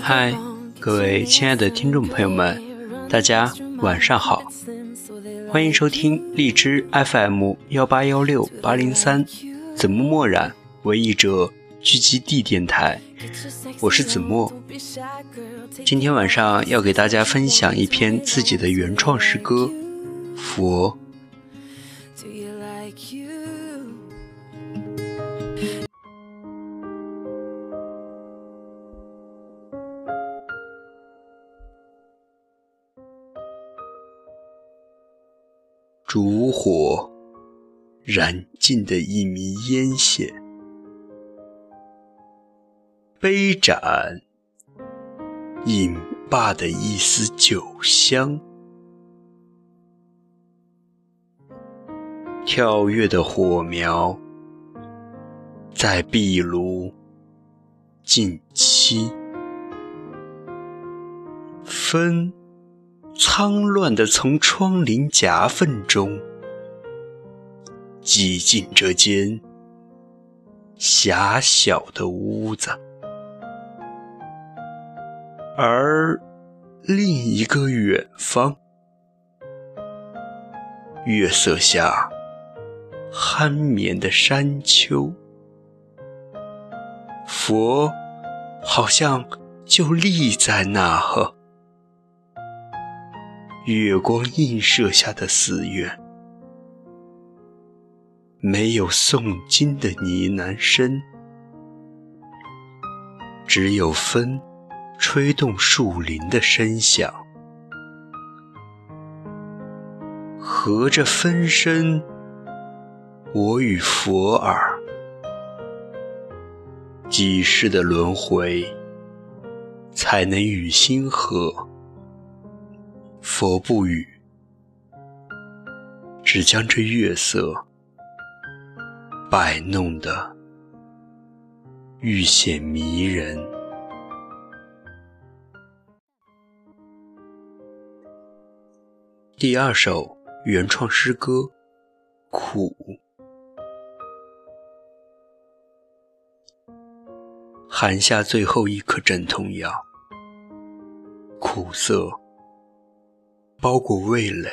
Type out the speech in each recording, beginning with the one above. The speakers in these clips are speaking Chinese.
嗨，各位亲爱的听众朋友们，大家晚上好，欢迎收听荔枝 FM 幺八幺六八零三子墨墨染为译者聚集地电台，我是子墨。今天晚上要给大家分享一篇自己的原创诗歌《佛》。烛火燃尽的一迷烟线，杯盏饮罢的一丝酒香，跳跃的火苗在壁炉尽期，分。苍乱地从窗棂夹缝中挤进这间狭小的屋子，而另一个远方，月色下酣眠的山丘，佛好像就立在那呵。月光映射下的寺院，没有诵经的呢喃声，只有风吹动树林的声响。和着风声，我与佛耳，几世的轮回，才能与心合。佛不语，只将这月色摆弄得愈显迷人。第二首原创诗歌《苦》，含下最后一颗镇痛药，苦涩。包裹味蕾，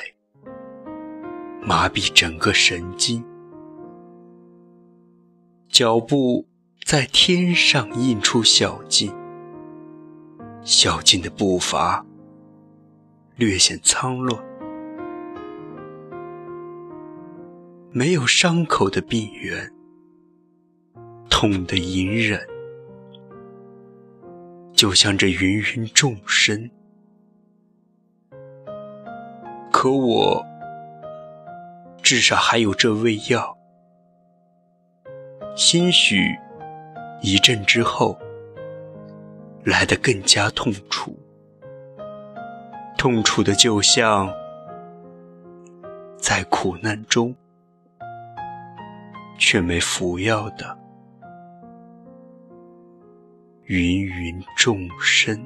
麻痹整个神经。脚步在天上印出小径，小径的步伐略显苍乱。没有伤口的病源，痛得隐忍，就像这芸芸众生。可我至少还有这味药，兴许一阵之后来得更加痛楚，痛楚的就像在苦难中却没服药的芸芸众生。